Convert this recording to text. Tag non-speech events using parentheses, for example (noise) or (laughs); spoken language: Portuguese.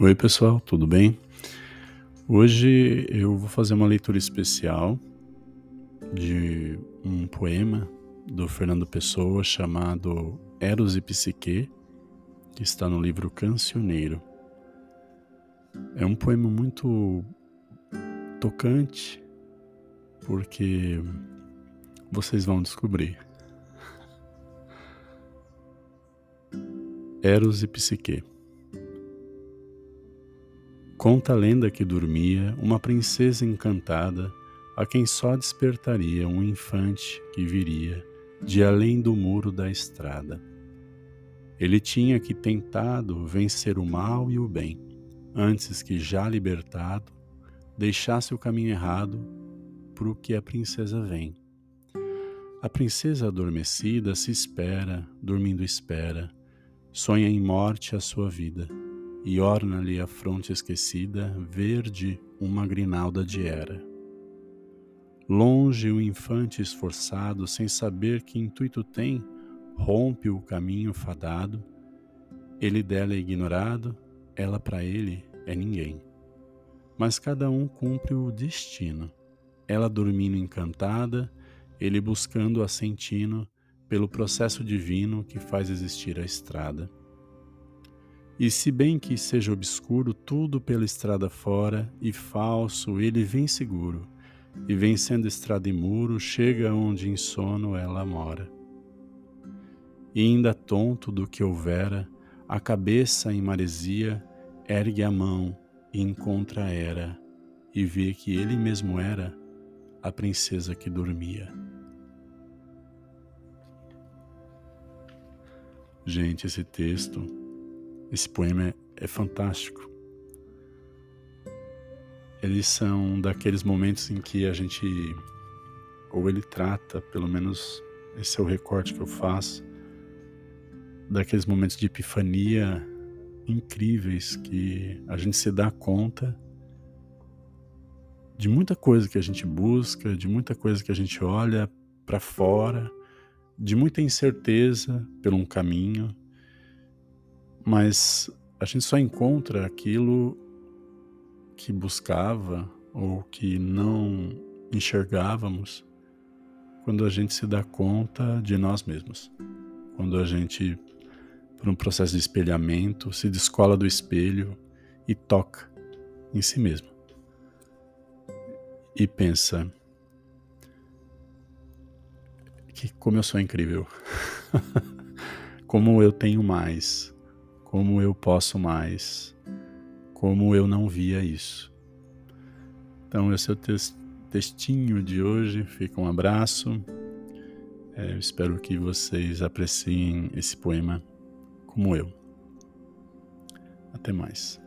Oi, pessoal, tudo bem? Hoje eu vou fazer uma leitura especial de um poema do Fernando Pessoa chamado Eros e Psique, que está no livro Cancioneiro. É um poema muito tocante, porque vocês vão descobrir. (laughs) Eros e Psique. Conta a lenda que dormia uma princesa encantada, a quem só despertaria um infante que viria de além do muro da estrada. Ele tinha que tentado vencer o mal e o bem, antes que já libertado, deixasse o caminho errado por o que a princesa vem. A princesa adormecida se espera, dormindo espera, sonha em morte a sua vida e orna-lhe a fronte esquecida, verde uma grinalda de era. Longe o infante esforçado, sem saber que intuito tem, rompe o caminho fadado, ele dela é ignorado, ela para ele é ninguém. Mas cada um cumpre o destino, ela dormindo encantada, ele buscando assentino pelo processo divino que faz existir a estrada. E se bem que seja obscuro tudo pela estrada fora e falso, ele vem seguro, e vencendo estrada e muro, chega onde em sono ela mora. E ainda tonto do que houvera, a cabeça em maresia, ergue a mão e encontra Era, e vê que ele mesmo era a princesa que dormia. Gente, esse texto esse poema é, é fantástico. Eles são daqueles momentos em que a gente, ou ele trata, pelo menos esse é o recorte que eu faço, daqueles momentos de epifania incríveis que a gente se dá conta de muita coisa que a gente busca, de muita coisa que a gente olha para fora, de muita incerteza pelo um caminho, mas a gente só encontra aquilo que buscava ou que não enxergávamos quando a gente se dá conta de nós mesmos. Quando a gente, por um processo de espelhamento, se descola do espelho e toca em si mesmo. E pensa que como eu sou incrível. (laughs) como eu tenho mais como eu posso mais, como eu não via isso. Então, esse é o textinho de hoje. Fica um abraço. É, espero que vocês apreciem esse poema como eu. Até mais.